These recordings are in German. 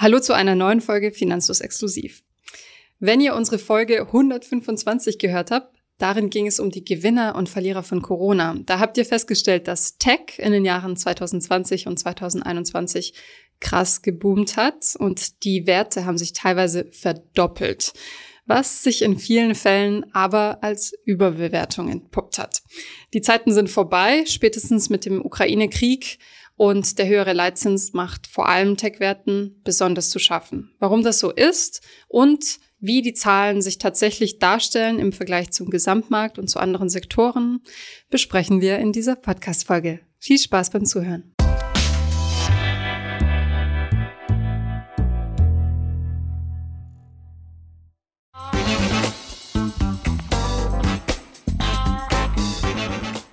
Hallo zu einer neuen Folge Finanzlos Exklusiv. Wenn ihr unsere Folge 125 gehört habt, darin ging es um die Gewinner und Verlierer von Corona. Da habt ihr festgestellt, dass Tech in den Jahren 2020 und 2021 krass geboomt hat und die Werte haben sich teilweise verdoppelt, was sich in vielen Fällen aber als Überbewertung entpuppt hat. Die Zeiten sind vorbei, spätestens mit dem Ukraine-Krieg und der höhere Leitzins macht vor allem Tech-Werten besonders zu schaffen. Warum das so ist und wie die Zahlen sich tatsächlich darstellen im Vergleich zum Gesamtmarkt und zu anderen Sektoren, besprechen wir in dieser Podcast-Folge. Viel Spaß beim Zuhören.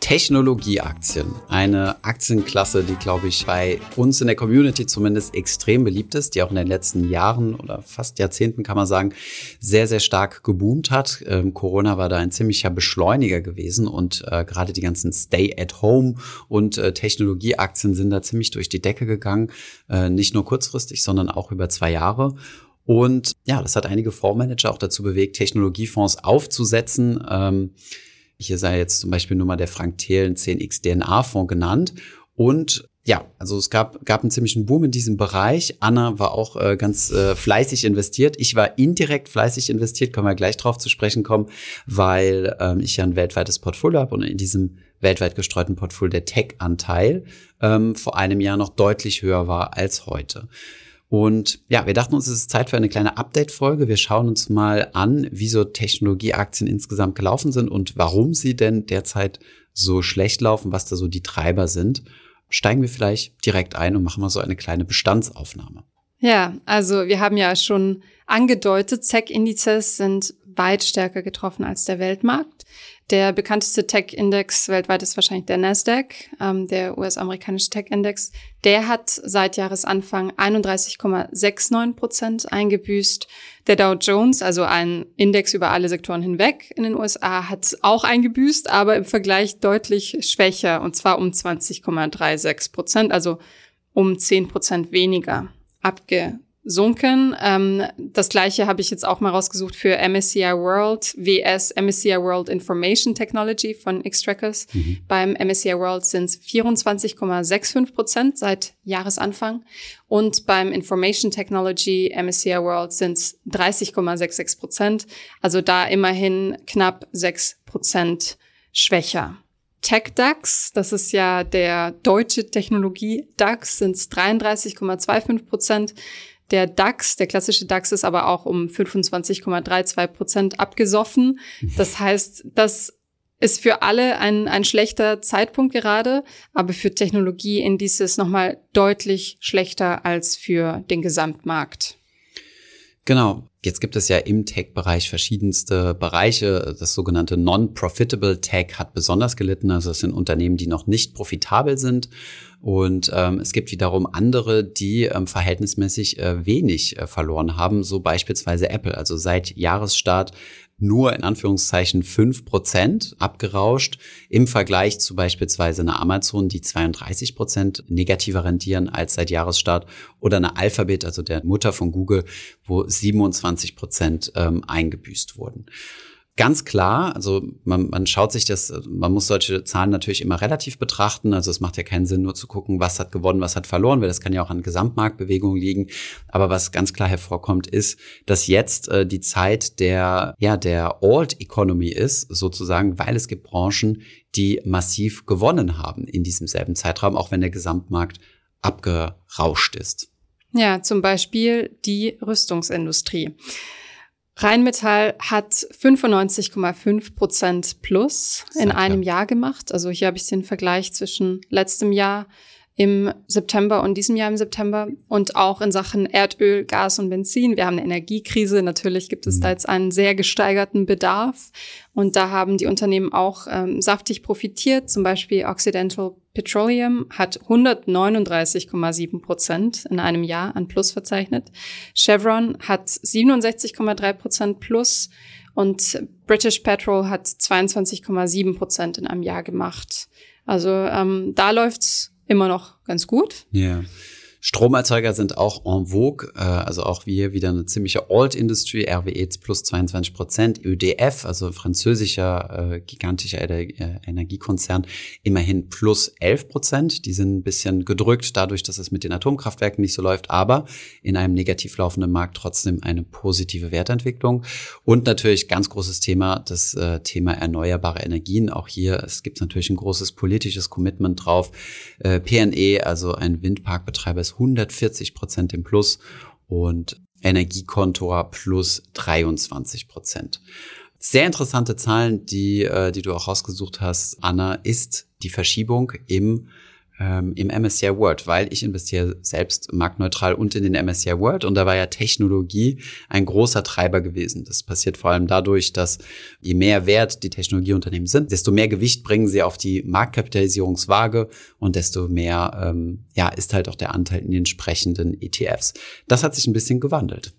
Technologieaktien. Eine Aktienklasse, die, glaube ich, bei uns in der Community zumindest extrem beliebt ist, die auch in den letzten Jahren oder fast Jahrzehnten, kann man sagen, sehr, sehr stark geboomt hat. Ähm, Corona war da ein ziemlicher Beschleuniger gewesen und äh, gerade die ganzen Stay-at-Home und äh, Technologieaktien sind da ziemlich durch die Decke gegangen. Äh, nicht nur kurzfristig, sondern auch über zwei Jahre. Und ja, das hat einige Fondsmanager auch dazu bewegt, Technologiefonds aufzusetzen. Ähm, hier sei jetzt zum Beispiel nur mal der Frank Thelen 10x DNA-Fonds genannt. Und ja, also es gab, gab einen ziemlichen Boom in diesem Bereich. Anna war auch äh, ganz äh, fleißig investiert. Ich war indirekt fleißig investiert, können wir gleich drauf zu sprechen kommen, weil ähm, ich ja ein weltweites Portfolio habe und in diesem weltweit gestreuten Portfolio der Tech-Anteil ähm, vor einem Jahr noch deutlich höher war als heute. Und ja, wir dachten uns, es ist Zeit für eine kleine Update-Folge. Wir schauen uns mal an, wie so Technologieaktien insgesamt gelaufen sind und warum sie denn derzeit so schlecht laufen, was da so die Treiber sind. Steigen wir vielleicht direkt ein und machen mal so eine kleine Bestandsaufnahme. Ja, also wir haben ja schon angedeutet, SEC-Indizes sind weit stärker getroffen als der Weltmarkt. Der bekannteste Tech-Index weltweit ist wahrscheinlich der Nasdaq, ähm, der US-amerikanische Tech-Index. Der hat seit Jahresanfang 31,69 Prozent eingebüßt. Der Dow Jones, also ein Index über alle Sektoren hinweg in den USA, hat auch eingebüßt, aber im Vergleich deutlich schwächer, und zwar um 20,36 Prozent, also um 10 Prozent weniger abge sunken. Ähm, das gleiche habe ich jetzt auch mal rausgesucht für MSCI World WS MSCI World Information Technology von Xtrackers. Mhm. Beim MSCI World sind es 24,65 Prozent seit Jahresanfang und beim Information Technology MSCI World sind es 30,66 Prozent. Also da immerhin knapp 6 Prozent schwächer. Tech DAX, das ist ja der deutsche Technologie DAX, sind es 33,25 Prozent. Der DAX, der klassische DAX, ist aber auch um 25,32 Prozent abgesoffen. Das heißt, das ist für alle ein, ein schlechter Zeitpunkt gerade, aber für Technologie in dieses nochmal deutlich schlechter als für den Gesamtmarkt. Genau. Jetzt gibt es ja im Tech-Bereich verschiedenste Bereiche. Das sogenannte Non-Profitable Tech hat besonders gelitten. Also es sind Unternehmen, die noch nicht profitabel sind. Und ähm, es gibt wiederum andere, die ähm, verhältnismäßig äh, wenig äh, verloren haben, so beispielsweise Apple. Also seit Jahresstart nur in Anführungszeichen fünf Prozent abgerauscht im Vergleich zu beispielsweise einer Amazon, die 32 Prozent negativer rentieren als seit Jahresstart oder einer Alphabet, also der Mutter von Google, wo 27 Prozent ähm, eingebüßt wurden. Ganz klar, also man, man schaut sich das, man muss solche Zahlen natürlich immer relativ betrachten. Also es macht ja keinen Sinn, nur zu gucken, was hat gewonnen, was hat verloren, weil das kann ja auch an Gesamtmarktbewegungen liegen. Aber was ganz klar hervorkommt, ist, dass jetzt äh, die Zeit der, ja, der Old Economy ist, sozusagen, weil es gibt Branchen, die massiv gewonnen haben in diesem selben Zeitraum, auch wenn der Gesamtmarkt abgerauscht ist. Ja, zum Beispiel die Rüstungsindustrie. Rheinmetall hat 95,5 Prozent plus in einem Jahr gemacht. Also hier habe ich den Vergleich zwischen letztem Jahr im September und diesem Jahr im September und auch in Sachen Erdöl, Gas und Benzin. Wir haben eine Energiekrise. Natürlich gibt es da mhm. jetzt einen sehr gesteigerten Bedarf und da haben die Unternehmen auch ähm, saftig profitiert. Zum Beispiel Occidental Petroleum hat 139,7 Prozent in einem Jahr an Plus verzeichnet. Chevron hat 67,3 Prozent Plus und British Petrol hat 22,7 Prozent in einem Jahr gemacht. Also ähm, da läuft's immer noch ganz gut. Ja. Stromerzeuger sind auch en vogue, äh, also auch hier wieder eine ziemliche Alt-Industry, RWE plus 22 Prozent, ÖDF, also französischer äh, gigantischer äh, Energiekonzern, immerhin plus 11 Prozent. Die sind ein bisschen gedrückt dadurch, dass es mit den Atomkraftwerken nicht so läuft, aber in einem negativ laufenden Markt trotzdem eine positive Wertentwicklung. Und natürlich ganz großes Thema, das äh, Thema erneuerbare Energien. Auch hier, es gibt natürlich ein großes politisches Commitment drauf. Äh, PNE, also ein Windparkbetreiber, ist 140 Prozent im Plus und Energiekontor plus 23 Prozent. Sehr interessante Zahlen, die, äh, die du auch rausgesucht hast, Anna, ist die Verschiebung im ähm, im MSCI World, weil ich investiere selbst marktneutral und in den MSCI World und da war ja Technologie ein großer Treiber gewesen. Das passiert vor allem dadurch, dass je mehr wert die Technologieunternehmen sind, desto mehr Gewicht bringen sie auf die Marktkapitalisierungswaage und desto mehr ähm, ja, ist halt auch der Anteil in den entsprechenden ETFs. Das hat sich ein bisschen gewandelt.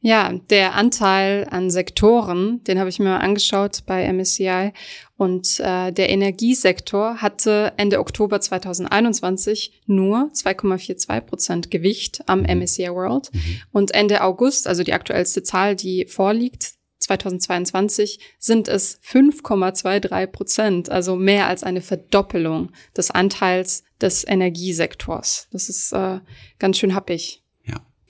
Ja, der Anteil an Sektoren, den habe ich mir mal angeschaut bei MSCI. Und äh, der Energiesektor hatte Ende Oktober 2021 nur 2,42 Prozent Gewicht am MSCI World. Mhm. Und Ende August, also die aktuellste Zahl, die vorliegt, 2022 sind es 5,23 Prozent, also mehr als eine Verdoppelung des Anteils des Energiesektors. Das ist äh, ganz schön happig.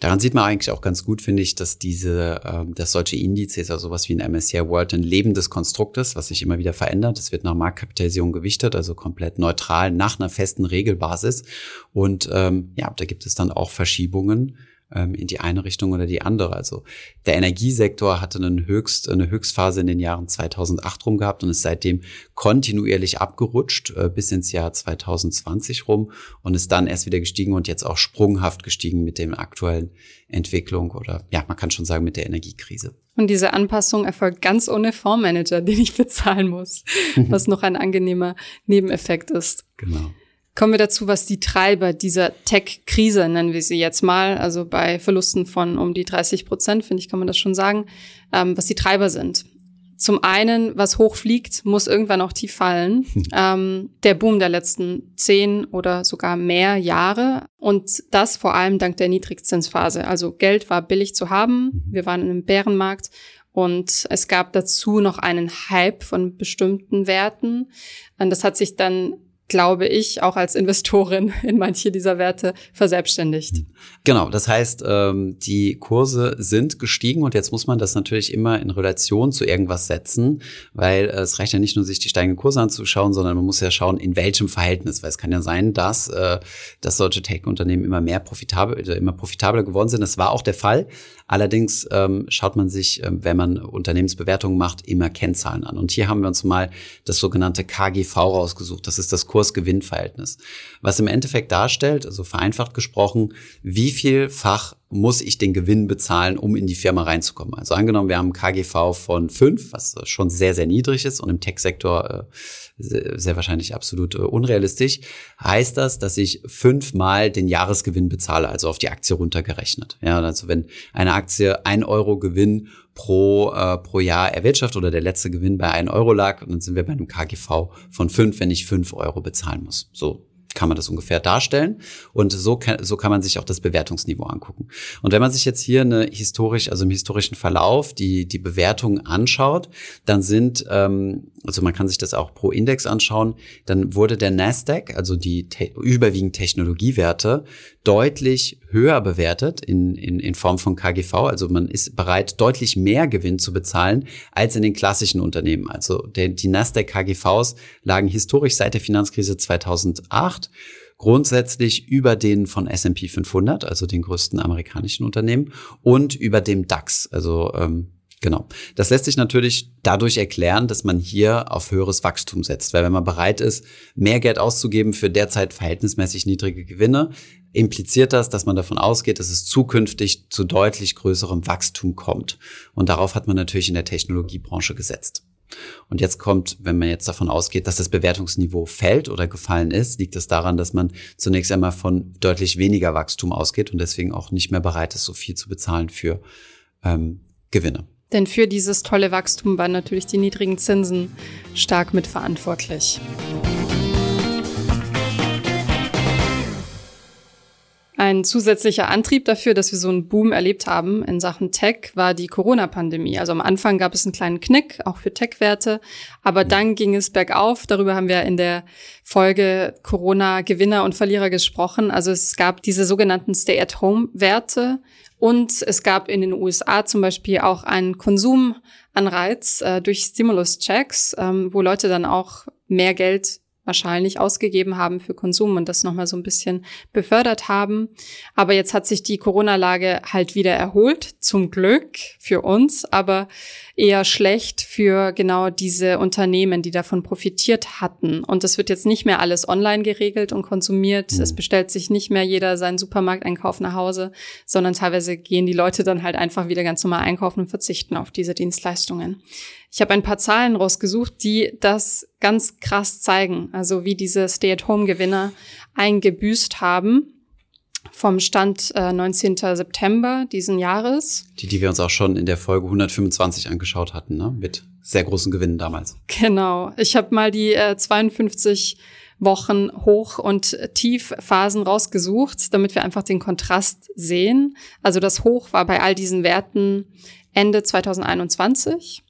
Daran sieht man eigentlich auch ganz gut, finde ich, dass diese, äh, dass solche Indizes, also sowas wie ein MSCI World, ein lebendes Konstrukt ist, was sich immer wieder verändert. Es wird nach Marktkapitalisierung gewichtet, also komplett neutral nach einer festen Regelbasis. Und ähm, ja, da gibt es dann auch Verschiebungen ähm, in die eine Richtung oder die andere. Also der Energiesektor hatte einen Höchst, eine Höchstphase in den Jahren 2008 rum gehabt und ist seitdem kontinuierlich abgerutscht äh, bis ins Jahr 2020 rum und ist dann erst wieder gestiegen und jetzt auch sprunghaft gestiegen mit dem aktuellen Entwicklung oder ja, man kann schon sagen mit der Energiekrise. Und diese Anpassung erfolgt ganz ohne Fondsmanager, den ich bezahlen muss, was noch ein angenehmer Nebeneffekt ist. Genau. Kommen wir dazu, was die Treiber dieser Tech-Krise, nennen wir sie jetzt mal, also bei Verlusten von um die 30 Prozent, finde ich, kann man das schon sagen, ähm, was die Treiber sind. Zum einen, was hochfliegt, muss irgendwann auch tief fallen. ähm, der Boom der letzten zehn oder sogar mehr Jahre. Und das vor allem dank der Niedrigzinsphase. Also Geld war billig zu haben. Mhm. Wir waren in einem Bärenmarkt. Und es gab dazu noch einen Hype von bestimmten Werten. Und das hat sich dann glaube ich, auch als Investorin in manche dieser Werte verselbstständigt. Genau, das heißt, ähm, die Kurse sind gestiegen und jetzt muss man das natürlich immer in Relation zu irgendwas setzen, weil es reicht ja nicht nur, sich die steigenden Kurse anzuschauen, sondern man muss ja schauen, in welchem Verhältnis, weil es kann ja sein, dass, äh, dass solche Tech-Unternehmen immer mehr profitabel, immer profitabler geworden sind. Das war auch der Fall. Allerdings ähm, schaut man sich, ähm, wenn man Unternehmensbewertungen macht, immer Kennzahlen an. Und hier haben wir uns mal das sogenannte KGV rausgesucht. Das ist das Kurs-Gewinn-Verhältnis. Was im Endeffekt darstellt, also vereinfacht gesprochen, wie vielfach muss ich den Gewinn bezahlen, um in die Firma reinzukommen. Also angenommen, wir haben KGV von fünf, was schon sehr, sehr niedrig ist und im Tech-Sektor äh, sehr, wahrscheinlich absolut äh, unrealistisch, heißt das, dass ich fünfmal den Jahresgewinn bezahle, also auf die Aktie runtergerechnet. Ja, also wenn eine Aktie ein Euro Gewinn pro, äh, pro Jahr erwirtschaftet oder der letzte Gewinn bei ein Euro lag, dann sind wir bei einem KGV von fünf, wenn ich fünf Euro bezahlen muss. So kann man das ungefähr darstellen. Und so kann, so kann man sich auch das Bewertungsniveau angucken. Und wenn man sich jetzt hier eine historisch, also im historischen Verlauf die, die Bewertungen anschaut, dann sind, ähm, also man kann sich das auch pro Index anschauen, dann wurde der Nasdaq, also die te überwiegend Technologiewerte, deutlich höher bewertet in, in, in Form von KGV. Also man ist bereit, deutlich mehr Gewinn zu bezahlen als in den klassischen Unternehmen. Also der, die Nasdaq KGVs lagen historisch seit der Finanzkrise 2008 grundsätzlich über den von S&P 500, also den größten amerikanischen Unternehmen, und über dem DAX, also ähm, Genau. Das lässt sich natürlich dadurch erklären, dass man hier auf höheres Wachstum setzt. Weil wenn man bereit ist, mehr Geld auszugeben für derzeit verhältnismäßig niedrige Gewinne, impliziert das, dass man davon ausgeht, dass es zukünftig zu deutlich größerem Wachstum kommt. Und darauf hat man natürlich in der Technologiebranche gesetzt. Und jetzt kommt, wenn man jetzt davon ausgeht, dass das Bewertungsniveau fällt oder gefallen ist, liegt es daran, dass man zunächst einmal von deutlich weniger Wachstum ausgeht und deswegen auch nicht mehr bereit ist, so viel zu bezahlen für ähm, Gewinne. Denn für dieses tolle Wachstum waren natürlich die niedrigen Zinsen stark mitverantwortlich. Ein zusätzlicher Antrieb dafür, dass wir so einen Boom erlebt haben in Sachen Tech, war die Corona-Pandemie. Also am Anfang gab es einen kleinen Knick, auch für Tech-Werte, aber dann ging es bergauf. Darüber haben wir in der Folge Corona-Gewinner und Verlierer gesprochen. Also es gab diese sogenannten Stay-at-Home-Werte und es gab in den USA zum Beispiel auch einen Konsumanreiz äh, durch Stimulus-Checks, ähm, wo Leute dann auch mehr Geld wahrscheinlich ausgegeben haben für Konsum und das nochmal so ein bisschen befördert haben. Aber jetzt hat sich die Corona-Lage halt wieder erholt, zum Glück für uns, aber eher schlecht für genau diese Unternehmen, die davon profitiert hatten. Und es wird jetzt nicht mehr alles online geregelt und konsumiert. Mhm. Es bestellt sich nicht mehr jeder seinen Supermarkteinkauf nach Hause, sondern teilweise gehen die Leute dann halt einfach wieder ganz normal einkaufen und verzichten auf diese Dienstleistungen. Ich habe ein paar Zahlen rausgesucht, die das ganz krass zeigen, also wie diese Stay-at-Home-Gewinner eingebüßt haben vom Stand äh, 19. September diesen Jahres. Die, die wir uns auch schon in der Folge 125 angeschaut hatten, ne? mit sehr großen Gewinnen damals. Genau. Ich habe mal die äh, 52 Wochen Hoch- und Tiefphasen rausgesucht, damit wir einfach den Kontrast sehen. Also das Hoch war bei all diesen Werten Ende 2021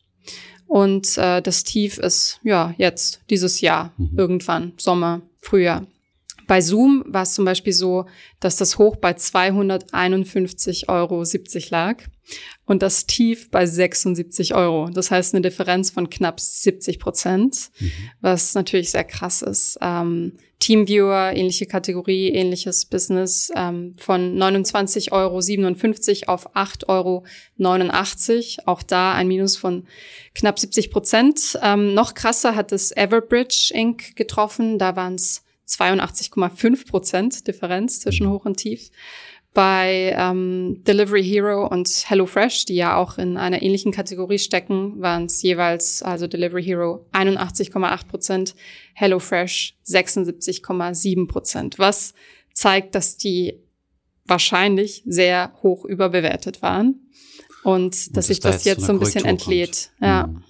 und äh, das Tief ist ja jetzt dieses Jahr, mhm. irgendwann, Sommer, Frühjahr. Bei Zoom war es zum Beispiel so, dass das Hoch bei 251,70 Euro lag und das Tief bei 76 Euro. Das heißt eine Differenz von knapp 70 Prozent, mhm. was natürlich sehr krass ist. Ähm, Teamviewer, ähnliche Kategorie, ähnliches Business, ähm, von 29,57 Euro auf 8,89 Euro. Auch da ein Minus von knapp 70 Prozent. Ähm, noch krasser hat es Everbridge Inc. getroffen. Da waren es 82,5 Prozent Differenz zwischen. Hoch und Tief. Bei ähm, Delivery Hero und HelloFresh, die ja auch in einer ähnlichen Kategorie stecken, waren es jeweils, also Delivery Hero 81,8 Prozent, HelloFresh 76,7 Prozent, was zeigt, dass die wahrscheinlich sehr hoch überbewertet waren und, dass sich das, jetzt so ein bisschen entlädt. Ja. Mhm.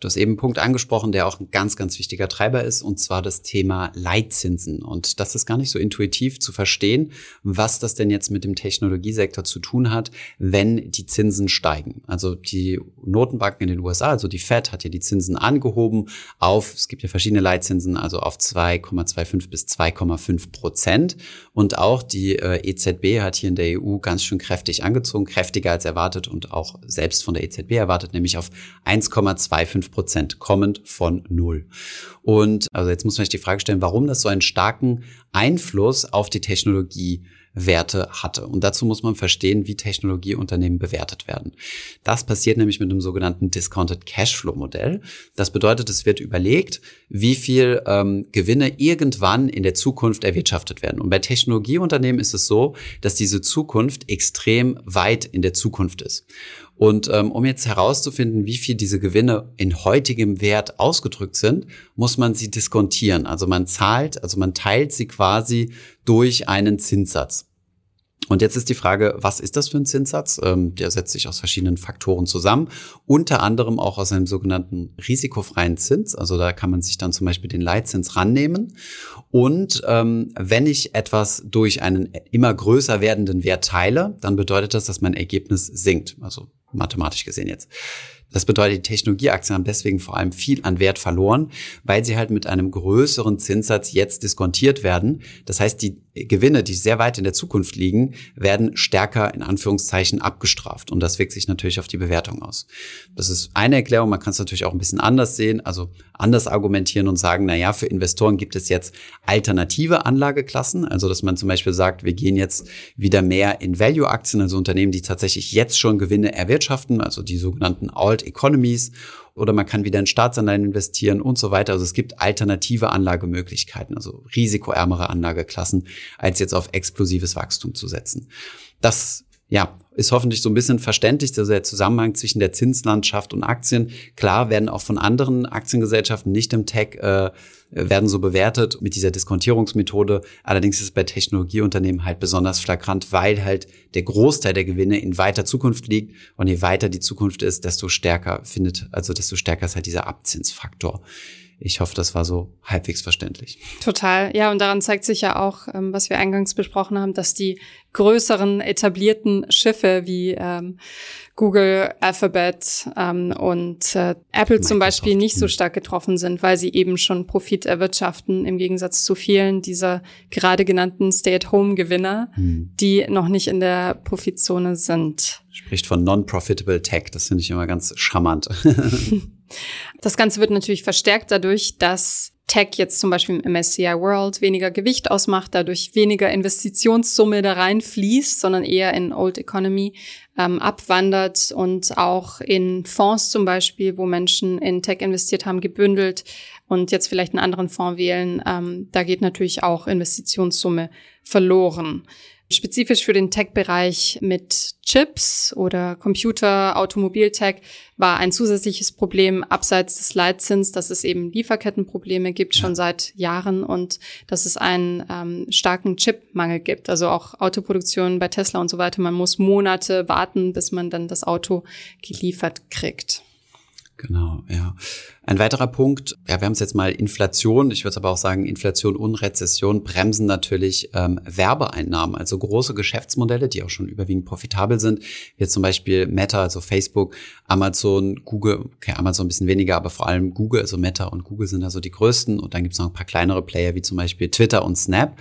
Du hast eben einen Punkt angesprochen, der auch ein ganz, ganz wichtiger Treiber ist, und zwar das Thema Leitzinsen. Und das ist gar nicht so intuitiv zu verstehen, was das denn jetzt mit dem Technologiesektor zu tun hat, wenn die Zinsen steigen. Also die Notenbanken in den USA, also die Fed, hat ja die Zinsen angehoben auf, es gibt ja verschiedene Leitzinsen, also auf 2,25 bis 2,5 Prozent. Und auch die äh, EZB hat hier in der EU ganz schön kräftig angezogen, kräftiger als erwartet und auch selbst von der EZB erwartet, nämlich auf 1,2 2,5 Prozent, kommend von null. Und also jetzt muss man sich die Frage stellen, warum das so einen starken Einfluss auf die Technologie Werte hatte. Und dazu muss man verstehen, wie Technologieunternehmen bewertet werden. Das passiert nämlich mit einem sogenannten Discounted Cashflow Modell. Das bedeutet, es wird überlegt, wie viel ähm, Gewinne irgendwann in der Zukunft erwirtschaftet werden. Und bei Technologieunternehmen ist es so, dass diese Zukunft extrem weit in der Zukunft ist. Und ähm, um jetzt herauszufinden, wie viel diese Gewinne in heutigem Wert ausgedrückt sind, muss man sie diskontieren. Also man zahlt, also man teilt sie quasi durch einen Zinssatz. Und jetzt ist die Frage, was ist das für ein Zinssatz? Ähm, der setzt sich aus verschiedenen Faktoren zusammen, unter anderem auch aus einem sogenannten risikofreien Zins. Also da kann man sich dann zum Beispiel den Leitzins rannehmen. Und ähm, wenn ich etwas durch einen immer größer werdenden Wert teile, dann bedeutet das, dass mein Ergebnis sinkt. Also mathematisch gesehen jetzt. Das bedeutet, die Technologieaktien haben deswegen vor allem viel an Wert verloren, weil sie halt mit einem größeren Zinssatz jetzt diskontiert werden. Das heißt, die Gewinne, die sehr weit in der Zukunft liegen, werden stärker in Anführungszeichen abgestraft. Und das wirkt sich natürlich auf die Bewertung aus. Das ist eine Erklärung. Man kann es natürlich auch ein bisschen anders sehen, also anders argumentieren und sagen, na ja, für Investoren gibt es jetzt alternative Anlageklassen. Also, dass man zum Beispiel sagt, wir gehen jetzt wieder mehr in Value-Aktien, also Unternehmen, die tatsächlich jetzt schon Gewinne erwirtschaften, also die sogenannten Alt Economies oder man kann wieder in Staatsanleihen investieren und so weiter. Also es gibt alternative Anlagemöglichkeiten, also risikoärmere Anlageklassen, als jetzt auf explosives Wachstum zu setzen. Das ja, ist hoffentlich so ein bisschen verständlich, also der Zusammenhang zwischen der Zinslandschaft und Aktien. Klar werden auch von anderen Aktiengesellschaften nicht im Tech äh, werden so bewertet mit dieser Diskontierungsmethode. Allerdings ist es bei Technologieunternehmen halt besonders flagrant, weil halt der Großteil der Gewinne in weiter Zukunft liegt. Und je weiter die Zukunft ist, desto stärker findet, also desto stärker ist halt dieser Abzinsfaktor. Ich hoffe, das war so halbwegs verständlich. Total. Ja, und daran zeigt sich ja auch, ähm, was wir eingangs besprochen haben, dass die größeren etablierten Schiffe wie ähm, Google, Alphabet ähm, und äh, Apple Microsoft. zum Beispiel nicht so hm. stark getroffen sind, weil sie eben schon Profit erwirtschaften im Gegensatz zu vielen dieser gerade genannten Stay-at-Home-Gewinner, hm. die noch nicht in der Profitzone sind. Spricht von non-profitable Tech, das finde ich immer ganz charmant. Das Ganze wird natürlich verstärkt dadurch, dass Tech jetzt zum Beispiel im MSCI World weniger Gewicht ausmacht, dadurch weniger Investitionssumme da reinfließt, sondern eher in Old Economy ähm, abwandert und auch in Fonds zum Beispiel, wo Menschen in Tech investiert haben, gebündelt und jetzt vielleicht einen anderen Fonds wählen, ähm, da geht natürlich auch Investitionssumme verloren. Spezifisch für den Tech-Bereich mit Chips oder Computer, Automobiltech war ein zusätzliches Problem abseits des Leitzins, dass es eben Lieferkettenprobleme gibt schon seit Jahren und dass es einen ähm, starken Chipmangel gibt. Also auch Autoproduktion bei Tesla und so weiter. Man muss Monate warten, bis man dann das Auto geliefert kriegt. Genau, ja. Ein weiterer Punkt, ja, wir haben es jetzt mal Inflation, ich würde aber auch sagen, Inflation und Rezession bremsen natürlich ähm, Werbeeinnahmen, also große Geschäftsmodelle, die auch schon überwiegend profitabel sind, wie zum Beispiel Meta, also Facebook, Amazon, Google, okay, Amazon ein bisschen weniger, aber vor allem Google, also Meta und Google sind also die größten. Und dann gibt es noch ein paar kleinere Player, wie zum Beispiel Twitter und Snap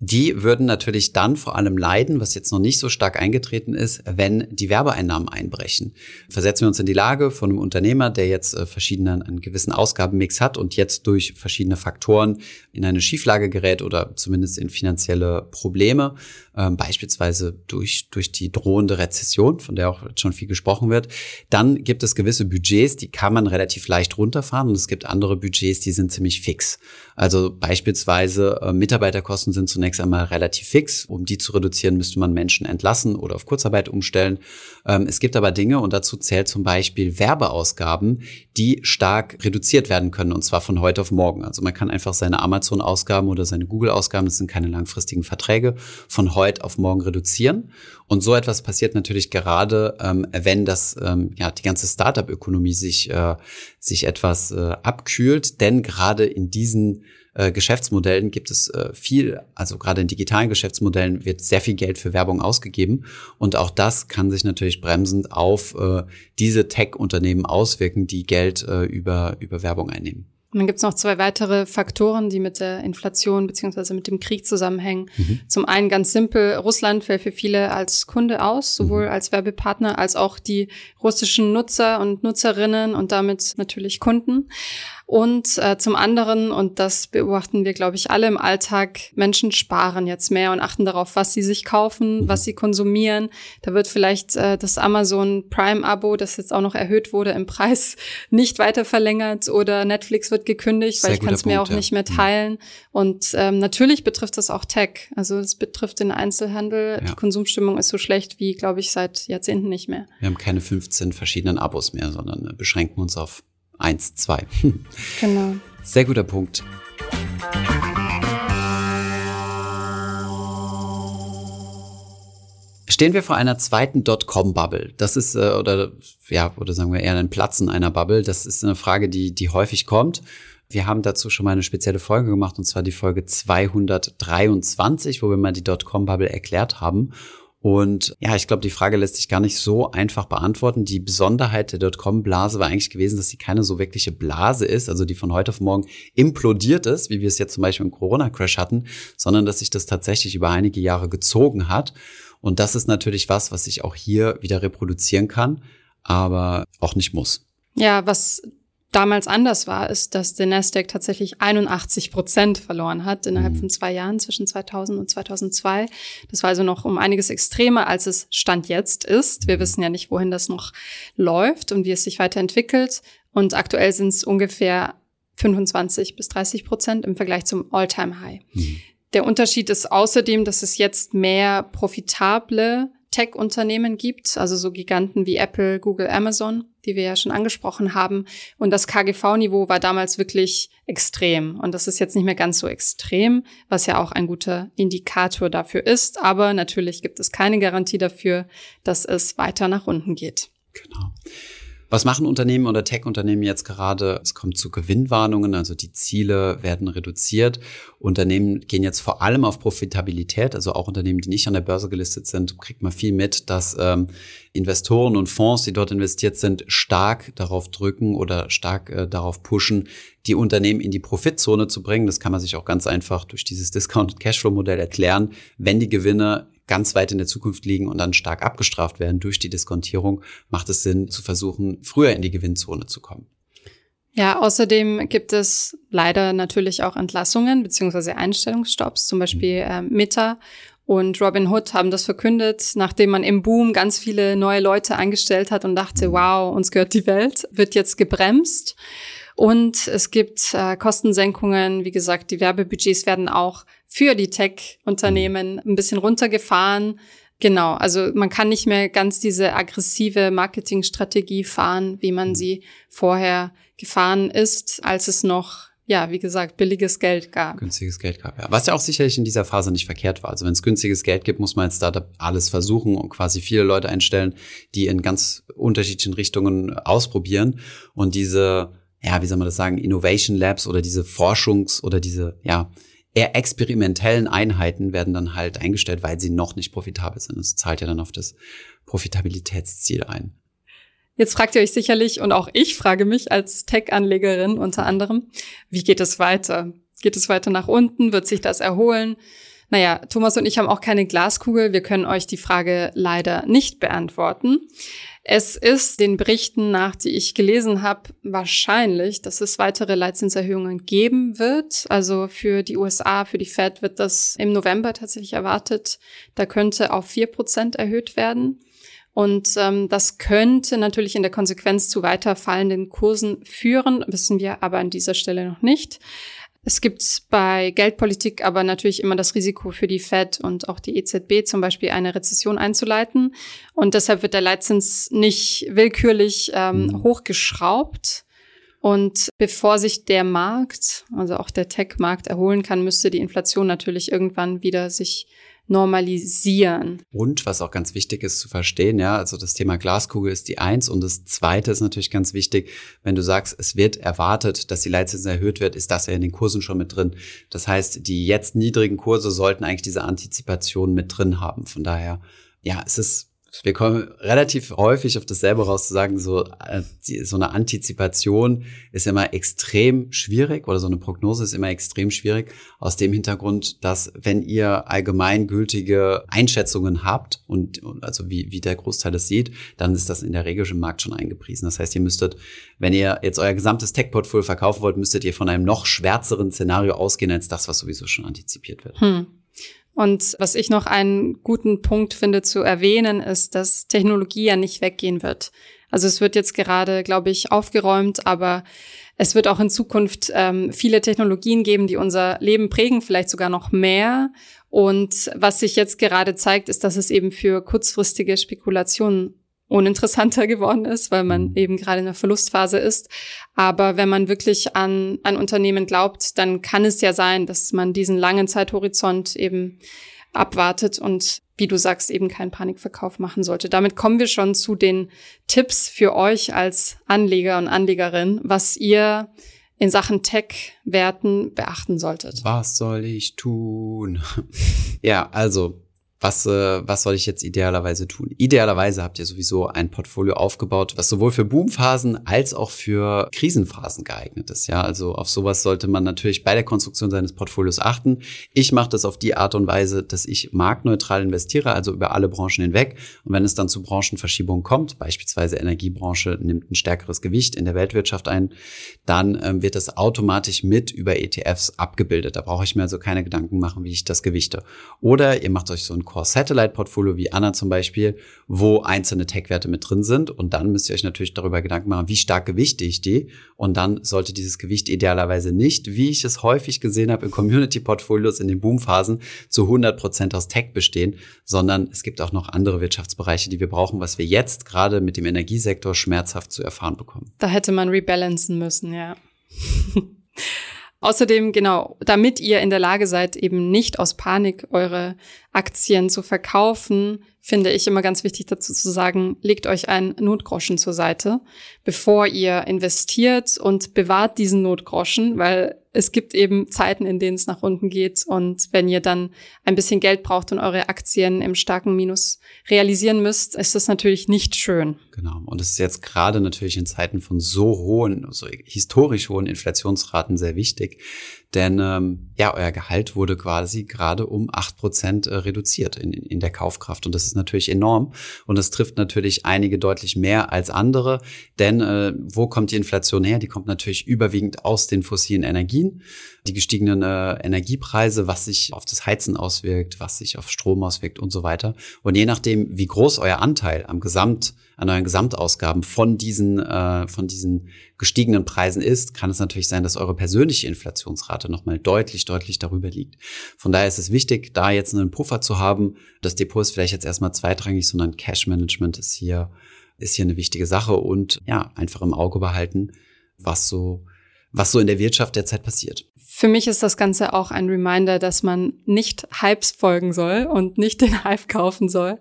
die würden natürlich dann vor allem leiden, was jetzt noch nicht so stark eingetreten ist, wenn die Werbeeinnahmen einbrechen. Versetzen wir uns in die Lage von einem Unternehmer, der jetzt äh, verschiedenen, einen gewissen Ausgabenmix hat und jetzt durch verschiedene Faktoren in eine Schieflage gerät oder zumindest in finanzielle Probleme, ähm, beispielsweise durch, durch die drohende Rezession, von der auch schon viel gesprochen wird. Dann gibt es gewisse Budgets, die kann man relativ leicht runterfahren und es gibt andere Budgets, die sind ziemlich fix. Also beispielsweise äh, Mitarbeiterkosten sind zunächst einmal relativ fix. Um die zu reduzieren, müsste man Menschen entlassen oder auf Kurzarbeit umstellen. Ähm, es gibt aber Dinge, und dazu zählt zum Beispiel Werbeausgaben, die stark reduziert werden können, und zwar von heute auf morgen. Also man kann einfach seine Amazon-Ausgaben oder seine Google-Ausgaben, das sind keine langfristigen Verträge, von heute auf morgen reduzieren. Und so etwas passiert natürlich gerade, ähm, wenn das ähm, ja die ganze Startup-Ökonomie sich äh, sich etwas äh, abkühlt, denn gerade in diesen äh, Geschäftsmodellen gibt es äh, viel, also gerade in digitalen Geschäftsmodellen wird sehr viel Geld für Werbung ausgegeben und auch das kann sich natürlich bremsend auf äh, diese Tech-Unternehmen auswirken, die Geld äh, über über Werbung einnehmen. Und dann gibt es noch zwei weitere Faktoren, die mit der Inflation beziehungsweise mit dem Krieg zusammenhängen. Mhm. Zum einen ganz simpel, Russland fällt für viele als Kunde aus, sowohl mhm. als Werbepartner als auch die russischen Nutzer und Nutzerinnen und damit natürlich Kunden. Und äh, zum anderen, und das beobachten wir, glaube ich, alle im Alltag, Menschen sparen jetzt mehr und achten darauf, was sie sich kaufen, was sie konsumieren. Da wird vielleicht äh, das Amazon Prime-Abo, das jetzt auch noch erhöht wurde im Preis, nicht weiter verlängert oder Netflix wird gekündigt, Sehr weil ich kann es mir auch ja. nicht mehr mhm. teilen. Und ähm, natürlich betrifft das auch Tech. Also es betrifft den Einzelhandel. Ja. Die Konsumstimmung ist so schlecht wie, glaube ich, seit Jahrzehnten nicht mehr. Wir haben keine 15 verschiedenen Abos mehr, sondern äh, beschränken uns auf eins, zwei. Genau. Sehr guter Punkt. Stehen wir vor einer zweiten Dotcom-Bubble? Das ist, äh, oder ja, oder sagen wir eher ein Platzen einer Bubble. Das ist eine Frage, die, die häufig kommt. Wir haben dazu schon mal eine spezielle Folge gemacht, und zwar die Folge 223, wo wir mal die Dotcom-Bubble erklärt haben. Und ja, ich glaube, die Frage lässt sich gar nicht so einfach beantworten. Die Besonderheit der Dotcom-Blase war eigentlich gewesen, dass sie keine so wirkliche Blase ist, also die von heute auf morgen implodiert ist, wie wir es jetzt zum Beispiel im Corona-Crash hatten, sondern dass sich das tatsächlich über einige Jahre gezogen hat. Und das ist natürlich was, was ich auch hier wieder reproduzieren kann, aber auch nicht muss. Ja, was damals anders war, ist, dass der Nasdaq tatsächlich 81 Prozent verloren hat innerhalb mhm. von zwei Jahren zwischen 2000 und 2002. Das war also noch um einiges extremer, als es Stand jetzt ist. Wir mhm. wissen ja nicht, wohin das noch läuft und wie es sich weiterentwickelt. Und aktuell sind es ungefähr 25 bis 30 Prozent im Vergleich zum All-Time-High. Mhm. Der Unterschied ist außerdem, dass es jetzt mehr profitable Tech-Unternehmen gibt, also so Giganten wie Apple, Google, Amazon, die wir ja schon angesprochen haben. Und das KGV-Niveau war damals wirklich extrem. Und das ist jetzt nicht mehr ganz so extrem, was ja auch ein guter Indikator dafür ist. Aber natürlich gibt es keine Garantie dafür, dass es weiter nach unten geht. Genau. Was machen Unternehmen oder Tech-Unternehmen jetzt gerade? Es kommt zu Gewinnwarnungen, also die Ziele werden reduziert. Unternehmen gehen jetzt vor allem auf Profitabilität, also auch Unternehmen, die nicht an der Börse gelistet sind, kriegt man viel mit, dass ähm, Investoren und Fonds, die dort investiert sind, stark darauf drücken oder stark äh, darauf pushen, die Unternehmen in die Profitzone zu bringen. Das kann man sich auch ganz einfach durch dieses Discounted Cashflow Modell erklären. Wenn die Gewinne ganz weit in der Zukunft liegen und dann stark abgestraft werden durch die Diskontierung, macht es Sinn zu versuchen, früher in die Gewinnzone zu kommen. Ja, außerdem gibt es leider natürlich auch Entlassungen beziehungsweise Einstellungsstopps, zum Beispiel äh, Meta und Robin Hood haben das verkündet, nachdem man im Boom ganz viele neue Leute eingestellt hat und dachte, wow, uns gehört die Welt, wird jetzt gebremst. Und es gibt äh, Kostensenkungen, wie gesagt, die Werbebudgets werden auch für die Tech-Unternehmen ein bisschen runtergefahren. Genau, also man kann nicht mehr ganz diese aggressive Marketingstrategie fahren, wie man sie vorher gefahren ist, als es noch ja, wie gesagt, billiges Geld gab. Günstiges Geld gab, ja. Was ja auch sicherlich in dieser Phase nicht verkehrt war. Also wenn es günstiges Geld gibt, muss man als Startup alles versuchen und quasi viele Leute einstellen, die in ganz unterschiedlichen Richtungen ausprobieren und diese, ja, wie soll man das sagen, Innovation Labs oder diese Forschungs- oder diese, ja, eher experimentellen Einheiten werden dann halt eingestellt, weil sie noch nicht profitabel sind. Das zahlt ja dann auf das Profitabilitätsziel ein. Jetzt fragt ihr euch sicherlich, und auch ich frage mich als Tech-Anlegerin unter anderem, wie geht es weiter? Geht es weiter nach unten? Wird sich das erholen? Naja, Thomas und ich haben auch keine Glaskugel. Wir können euch die Frage leider nicht beantworten. Es ist den Berichten nach, die ich gelesen habe, wahrscheinlich, dass es weitere Leitzinserhöhungen geben wird. Also für die USA, für die Fed wird das im November tatsächlich erwartet. Da könnte auf vier Prozent erhöht werden. Und ähm, das könnte natürlich in der Konsequenz zu weiter fallenden Kursen führen, wissen wir aber an dieser Stelle noch nicht. Es gibt bei Geldpolitik aber natürlich immer das Risiko für die Fed und auch die EZB zum Beispiel eine Rezession einzuleiten. Und deshalb wird der Leitzins nicht willkürlich ähm, mhm. hochgeschraubt. Und bevor sich der Markt, also auch der Tech-Markt erholen kann, müsste die Inflation natürlich irgendwann wieder sich normalisieren. Und was auch ganz wichtig ist zu verstehen, ja, also das Thema Glaskugel ist die eins und das zweite ist natürlich ganz wichtig, wenn du sagst, es wird erwartet, dass die Leitzinsen erhöht wird, ist das ja in den Kursen schon mit drin. Das heißt, die jetzt niedrigen Kurse sollten eigentlich diese Antizipation mit drin haben. Von daher, ja, es ist wir kommen relativ häufig auf dasselbe raus zu sagen, so, äh, so eine Antizipation ist immer extrem schwierig oder so eine Prognose ist immer extrem schwierig aus dem Hintergrund, dass wenn ihr allgemeingültige Einschätzungen habt und, und also wie, wie der Großteil es sieht, dann ist das in der Regel im Markt schon eingepriesen. Das heißt, ihr müsstet, wenn ihr jetzt euer gesamtes Tech-Portfolio verkaufen wollt, müsstet ihr von einem noch schwärzeren Szenario ausgehen als das, was sowieso schon antizipiert wird. Hm. Und was ich noch einen guten Punkt finde zu erwähnen, ist, dass Technologie ja nicht weggehen wird. Also es wird jetzt gerade, glaube ich, aufgeräumt, aber es wird auch in Zukunft ähm, viele Technologien geben, die unser Leben prägen, vielleicht sogar noch mehr. Und was sich jetzt gerade zeigt, ist, dass es eben für kurzfristige Spekulationen uninteressanter geworden ist, weil man mhm. eben gerade in der Verlustphase ist. Aber wenn man wirklich an ein Unternehmen glaubt, dann kann es ja sein, dass man diesen langen Zeithorizont eben abwartet und wie du sagst, eben keinen Panikverkauf machen sollte. Damit kommen wir schon zu den Tipps für euch als Anleger und Anlegerin, was ihr in Sachen Tech-Werten beachten solltet. Was soll ich tun? ja, also was, äh, was soll ich jetzt idealerweise tun? Idealerweise habt ihr sowieso ein Portfolio aufgebaut, was sowohl für Boomphasen als auch für Krisenphasen geeignet ist. Ja, also auf sowas sollte man natürlich bei der Konstruktion seines Portfolios achten. Ich mache das auf die Art und Weise, dass ich marktneutral investiere, also über alle Branchen hinweg. Und wenn es dann zu Branchenverschiebungen kommt, beispielsweise Energiebranche nimmt ein stärkeres Gewicht in der Weltwirtschaft ein, dann ähm, wird das automatisch mit über ETFs abgebildet. Da brauche ich mir also keine Gedanken machen, wie ich das gewichte. Oder ihr macht euch so ein Core Satellite Portfolio wie Anna zum Beispiel, wo einzelne Tech-Werte mit drin sind. Und dann müsst ihr euch natürlich darüber Gedanken machen, wie stark gewichte ich die. Und dann sollte dieses Gewicht idealerweise nicht, wie ich es häufig gesehen habe in Community-Portfolios in den Boomphasen, zu 100 Prozent aus Tech bestehen, sondern es gibt auch noch andere Wirtschaftsbereiche, die wir brauchen, was wir jetzt gerade mit dem Energiesektor schmerzhaft zu erfahren bekommen. Da hätte man rebalancen müssen, ja. Außerdem, genau, damit ihr in der Lage seid, eben nicht aus Panik eure Aktien zu verkaufen, finde ich immer ganz wichtig dazu zu sagen, legt euch einen Notgroschen zur Seite, bevor ihr investiert und bewahrt diesen Notgroschen, weil es gibt eben Zeiten, in denen es nach unten geht und wenn ihr dann ein bisschen Geld braucht und eure Aktien im starken Minus realisieren müsst, ist das natürlich nicht schön. Genau. Und es ist jetzt gerade natürlich in Zeiten von so hohen, so historisch hohen Inflationsraten sehr wichtig, denn ähm, ja, euer Gehalt wurde quasi gerade um acht Prozent äh, reduziert in, in der Kaufkraft. Und das ist natürlich enorm. Und das trifft natürlich einige deutlich mehr als andere. Denn äh, wo kommt die Inflation her? Die kommt natürlich überwiegend aus den fossilen Energien. Die gestiegenen äh, Energiepreise, was sich auf das Heizen auswirkt, was sich auf Strom auswirkt und so weiter. Und je nachdem, wie groß euer Anteil am Gesamt an euren Gesamtausgaben von diesen, äh, von diesen gestiegenen Preisen ist, kann es natürlich sein, dass eure persönliche Inflationsrate nochmal deutlich, deutlich darüber liegt. Von daher ist es wichtig, da jetzt einen Puffer zu haben. Das Depot ist vielleicht jetzt erstmal zweitrangig, sondern Cash Management ist hier, ist hier eine wichtige Sache und ja, einfach im Auge behalten, was so, was so in der Wirtschaft derzeit passiert. Für mich ist das Ganze auch ein Reminder, dass man nicht Hypes folgen soll und nicht den Hype kaufen soll.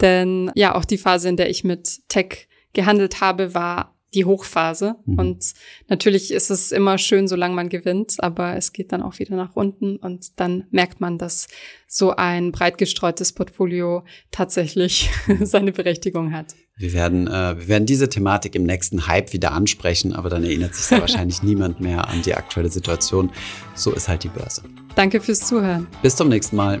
Denn ja, auch die Phase, in der ich mit Tech gehandelt habe, war die Hochphase. Mhm. Und natürlich ist es immer schön, solange man gewinnt, aber es geht dann auch wieder nach unten und dann merkt man, dass so ein breit gestreutes Portfolio tatsächlich seine Berechtigung hat. Wir werden, äh, wir werden diese Thematik im nächsten Hype wieder ansprechen, aber dann erinnert sich da wahrscheinlich niemand mehr an die aktuelle Situation. So ist halt die Börse. Danke fürs Zuhören. Bis zum nächsten Mal.